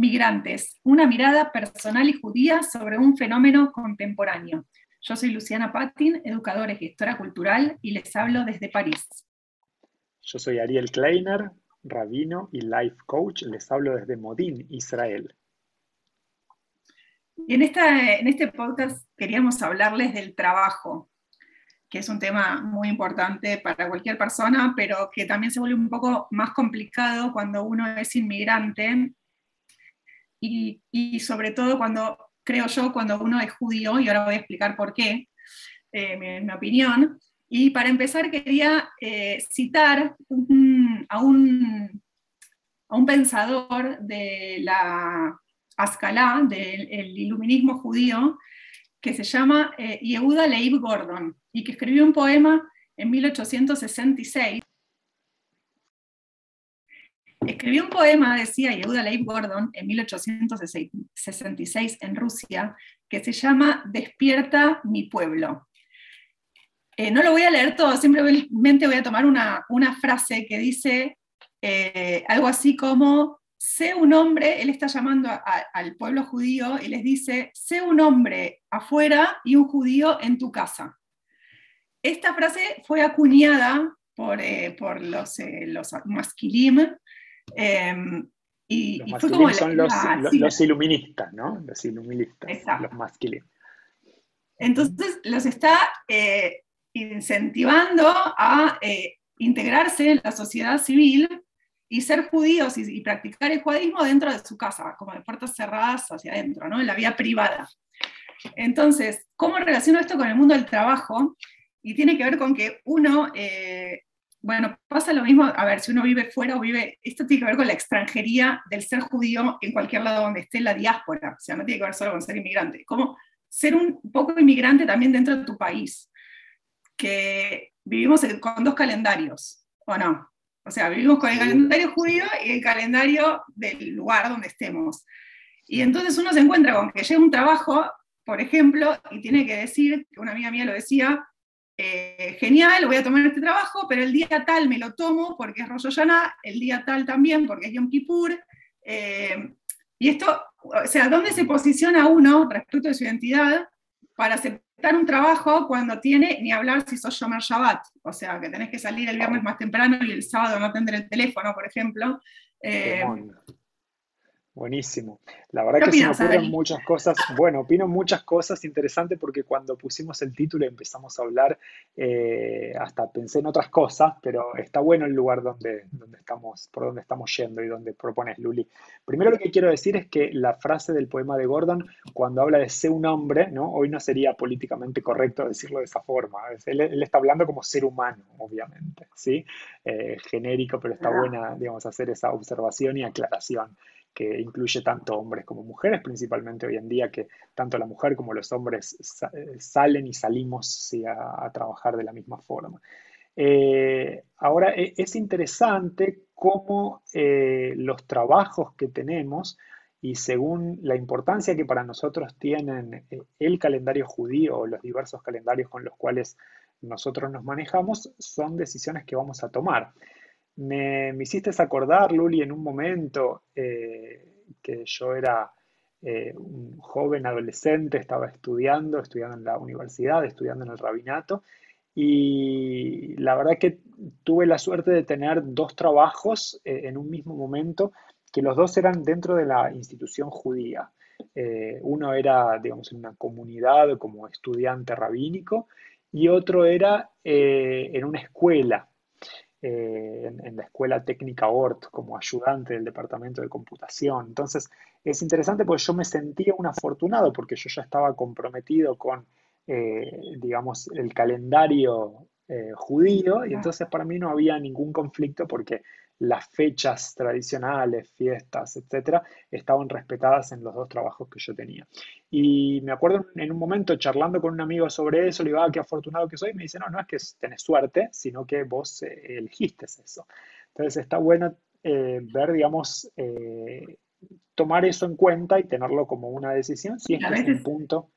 Migrantes, una mirada personal y judía sobre un fenómeno contemporáneo. Yo soy Luciana Patin, educadora y gestora cultural, y les hablo desde París. Yo soy Ariel Kleiner, rabino y life coach, les hablo desde Modín, Israel. Y en, esta, en este podcast queríamos hablarles del trabajo, que es un tema muy importante para cualquier persona, pero que también se vuelve un poco más complicado cuando uno es inmigrante y, sobre todo cuando, creo yo, cuando uno es judío, y ahora voy a explicar por qué, eh, mi, opinión. Y para empezar quería eh, citar a, un, a un pensador de la Ascalá, del iluminismo judío, que se llama eh, Yehuda Leib Gordon y que escribió un poema en 1866. Escribió un poema, decía Yehuda Leib Gordon, en 1866 en Rusia, que se llama Despierta mi pueblo. Eh, no lo voy a leer todo, simplemente voy a tomar una, frase que dice eh, algo así como sé un hombre, él está llamando al pueblo judío y les dice, sé un hombre afuera y un judío en tu casa. Esta frase fue acuñada por, eh, los, los masquilim. Em, y, los fue como son los, los, iluministas, ¿no? Los iluministas, los masquilim. Entonces los está eh, incentivando a integrarse en la sociedad civil y ser judíos y, practicar el judaísmo dentro de su casa, como de puertas cerradas hacia adentro, ¿no? en la vida privada. Entonces, ¿cómo relaciono esto con el mundo del trabajo? Y tiene que ver con que uno, eh, bueno, pasa lo mismo, a ver, si uno vive fuera o vive, esto tiene que ver con la extranjería del ser judío en cualquier lado donde esté la diáspora, o sea, no tiene que ver solo con ser inmigrante, como ser un poco inmigrante también dentro de tu país, que vivimos con dos calendarios, ¿o no? O sea, vivimos con el calendario judío y el calendario del lugar donde estemos. Y entonces uno se encuentra con que llega un trabajo, por ejemplo, y tiene que decir, que una amiga mía lo decía, eh, genial, voy a tomar este trabajo, pero el día tal me lo tomo porque es Rosh Hashanah, el día tal también porque es Yom Kippur. Eh, y esto, o sea, ¿dónde se posiciona uno respecto de su identidad para aceptar un trabajo cuando tiene, ni hablar si sos Shomer Shabbat, o sea, que tenés que salir el viernes más temprano y el sábado no atender el teléfono, por ejemplo. Eh, Buenísimo. La verdad que se me ocurren muchas cosas. Bueno, opino muchas cosas interesantes porque cuando pusimos el título y empezamos a hablar, eh, hasta pensé en otras cosas, pero está bueno el lugar donde, donde estamos, por donde estamos yendo y donde propones, Luli. Primero lo que quiero decir es que la frase del poema de Gordon, cuando habla de ser un hombre, ¿no? hoy no sería políticamente correcto decirlo de esa forma. Él, está hablando como ser humano, obviamente, ¿sí? Eh, genérico, pero está buena, digamos, hacer esa observación y aclaración que incluye tanto hombres como mujeres, principalmente hoy en día que tanto la mujer como los hombres eh, salen y salimos a, trabajar de la misma forma. Eh, ahora, e, es interesante cómo eh, los trabajos que tenemos y según la importancia que para nosotros tienen el calendario judío o los diversos calendarios con los cuales nosotros nos manejamos, son decisiones que vamos a tomar. Me, hiciste acordar, Luli, en un momento eh, que yo era eh, un joven adolescente, estaba estudiando, estudiando en la universidad, estudiando en el rabinato, y la verdad que tuve la suerte de tener dos trabajos eh, en un mismo momento, que los dos eran dentro de la institución judía. uno era, digamos, en una comunidad como estudiante rabínico y otro era en una escuela eh, en, la Escuela Técnica ORT como ayudante del Departamento de Computación. Entonces, es interesante porque yo me sentía un afortunado porque yo ya estaba comprometido con, eh, digamos, el calendario eh, judío y entonces para mí no había ningún conflicto porque las fechas tradicionales, fiestas, etcétera, estaban respetadas en los dos trabajos que yo tenía. Y me acuerdo en un momento charlando con un amigo sobre eso, le digo, ah, qué afortunado que soy, y me dice, no, no es que tenés suerte, sino que vos eh, elegiste eso. Entonces está bueno eh, ver, digamos, eh, tomar eso en cuenta y tenerlo como una decisión, si es que es un punto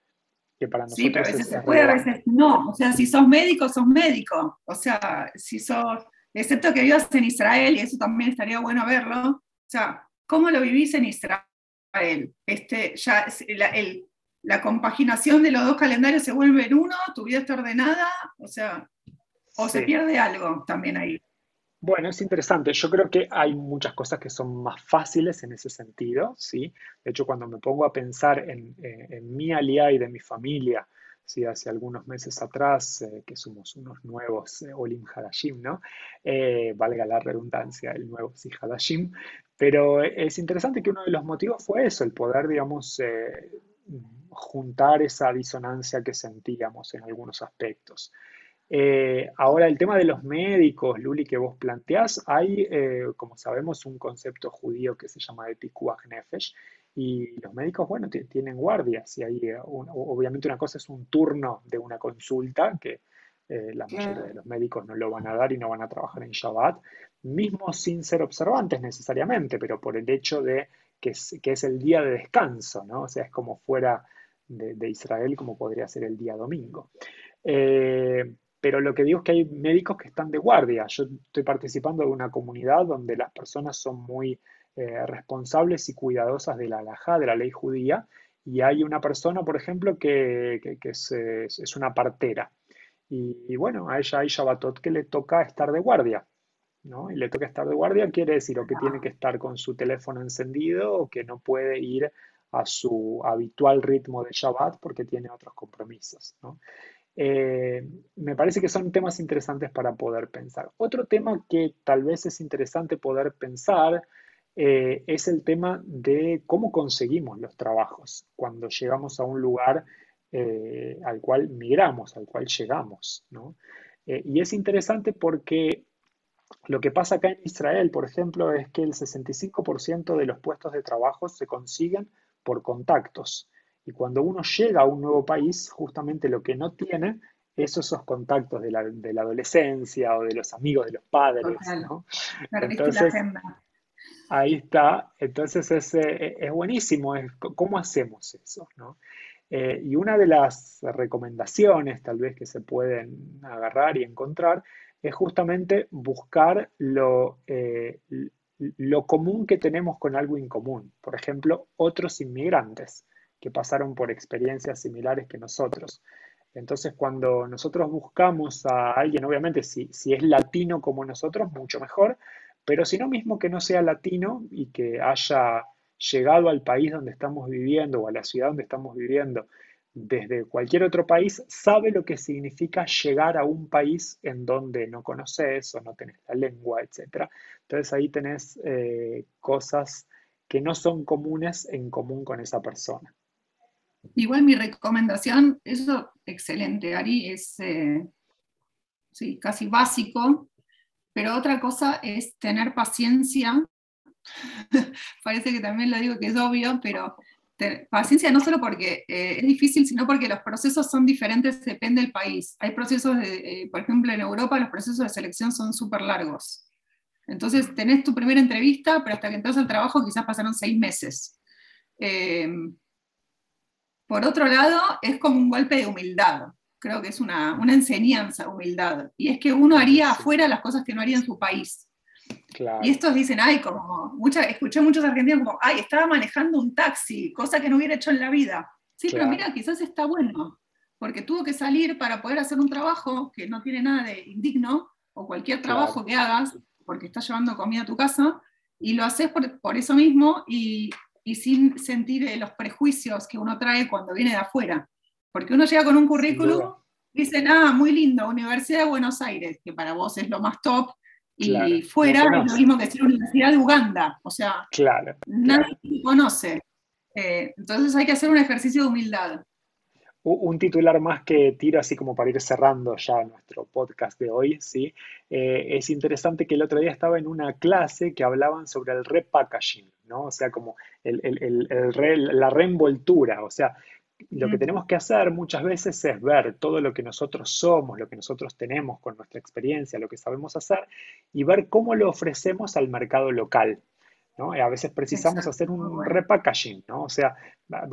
que para nosotros Sí, pero a veces se puede, a veces no. O sea, si sos médico, sos médico. O sea, si sos excepto que vivas en Israel, y eso también estaría bueno verlo. O sea, ¿cómo lo vivís en Israel? Este, ya la, compaginación de los dos calendarios se vuelve en uno, tu vida está ordenada, o sea, o se pierde algo también ahí. Bueno, es interesante. Yo creo que hay muchas cosas que son más fáciles en ese sentido, ¿sí? De hecho, cuando me pongo a pensar en, eh, mi aliá y de mi familia, ¿sí? Hace algunos meses atrás, eh, que somos unos nuevos eh, Olim Hadashim, ¿no? valga la redundancia, el nuevo sí Hadashim. Pero es interesante que uno de los motivos fue eso, el poder, digamos, juntar esa disonancia que sentíamos en algunos aspectos. Eh, ahora, el tema de los médicos, Luli, que vos planteás, hay, eh, como sabemos, un concepto judío que se llama de Nefesh, y los médicos, bueno, tienen guardias, y ahí eh, obviamente una cosa es un turno de una consulta, que la mayoría de los médicos no lo van a dar y no van a trabajar en Shabbat, mismo sin ser observantes necesariamente, pero por el hecho de que es, que es el día de descanso, ¿no? O sea, es como fuera de, de Israel, como podría ser el día domingo. Eh, pero lo que digo es que hay médicos que están de guardia. Yo estoy participando de una comunidad donde las personas son muy eh, responsables y cuidadosas de la halajá, de la ley judía, y hay una persona, por ejemplo, que, es, una partera. Y, bueno, a ella hay Shabbatot que le toca estar de guardia. ¿no? Y le toca estar de guardia quiere decir o que tiene que estar con su teléfono encendido o que no puede ir a su habitual ritmo de Shabbat porque tiene otros compromisos. ¿no? Eh, me parece que son temas interesantes para poder pensar. Otro tema que tal vez es interesante poder pensar eh, es el tema de cómo conseguimos los trabajos cuando llegamos a un lugar eh, al cual migramos, al cual llegamos. y es interesante porque lo que pasa acá en Israel, por ejemplo, es que el 65% de los puestos de trabajo se consiguen por contactos. Y cuando uno llega a un nuevo país, justamente lo que no tiene es esos contactos de la, adolescencia o de los amigos de los padres. ¿no? Entonces, ahí está. Entonces es, eh, es buenísimo. ¿Cómo hacemos eso? ¿no? Eh, y una de las recomendaciones tal vez que se pueden agarrar y encontrar es justamente buscar lo, eh, lo común que tenemos con algo incomún. Por ejemplo, otros inmigrantes que pasaron por experiencias similares que nosotros. Entonces, cuando nosotros buscamos a alguien, obviamente, si, si es latino como nosotros, mucho mejor, pero si no mismo que no sea latino y que haya llegado al país donde estamos viviendo o a la ciudad donde estamos viviendo desde cualquier otro país, sabe lo que significa llegar a un país en donde no conoces o no tenés la lengua, etc. Entonces ahí tenés eh, cosas que no son comunes en común con esa persona. Igual mi recomendación, eso excelente, Ari, es eh, sí, casi básico, pero otra cosa es tener paciencia. Parece que también lo digo que es obvio, pero paciencia no solo porque eh, es difícil, sino porque los procesos son diferentes, depende del país. Hay procesos, de, eh, por ejemplo, en Europa los procesos de selección son súper largos. Entonces tenés tu primera entrevista, pero hasta que entras al trabajo quizás pasaron seis meses. Por otro lado, es como un golpe de humildad. Creo que es una, enseñanza, humildad. Y es que uno haría afuera las cosas que no haría en su país. Y estos dicen, ay, como, mucha, escuché muchos argentinos como, ay, estaba manejando un taxi, cosa que no hubiera hecho en la vida. Sí, pero mira, quizás está bueno, porque tuvo que salir para poder hacer un trabajo que no tiene nada de indigno, o cualquier trabajo que hagas, porque estás llevando comida a tu casa, y lo haces por, por eso mismo, y y sin sentir eh, los prejuicios que uno trae cuando viene de afuera. Porque uno llega con un currículum, dicen, ah, muy lindo, Universidad de Buenos Aires, que para vos es lo más top, y fuera es lo mismo que decir Universidad de Uganda, o sea, claro, nadie conoce. Eh, entonces hay que hacer un ejercicio de humildad. Un titular más que tiro así como para ir cerrando ya nuestro podcast de hoy, ¿sí? Eh, es interesante que el otro día estaba en una clase que hablaban sobre el repackaging, ¿no? O sea, como la reenvoltura, o sea, lo que tenemos que hacer muchas veces es ver todo lo que nosotros somos, lo que nosotros tenemos con nuestra experiencia, lo que sabemos hacer y ver cómo lo ofrecemos al mercado local, a veces precisamos hacer un repackaging, ¿no? O sea,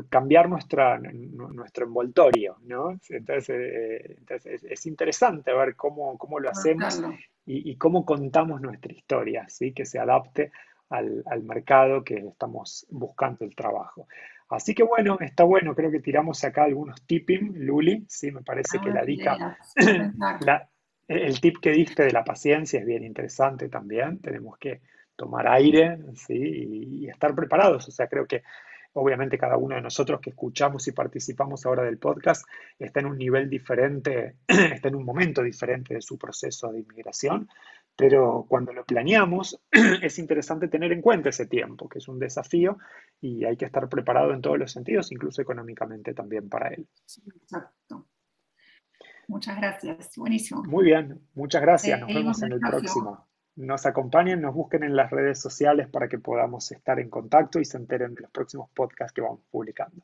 cambiar nuestra, nuestro envoltorio, ¿no? Entonces, eh, es, interesante ver cómo, lo hacemos y, cómo contamos nuestra historia, ¿sí? Que se adapte al, mercado que estamos buscando el trabajo. Así que bueno, está bueno, creo que tiramos acá algunos tipping, Luli, sí, me parece que la dica, el tip que diste de la paciencia es bien interesante también, tenemos que tomar aire, ¿sí? y estar preparados, o sea, creo que Obviamente cada uno de nosotros que escuchamos y participamos ahora del podcast está en un nivel diferente, está en un momento diferente de su proceso de inmigración, pero cuando lo planeamos es interesante tener en cuenta ese tiempo, que es un desafío y hay que estar preparado en todos los sentidos, incluso económicamente también para él. exacto. Muchas gracias, buenísimo. Muy bien, muchas gracias, nos vemos en el próximo nos acompañen, nos busquen en las redes sociales para que podamos estar en contacto y se enteren de los próximos podcasts que vamos publicando.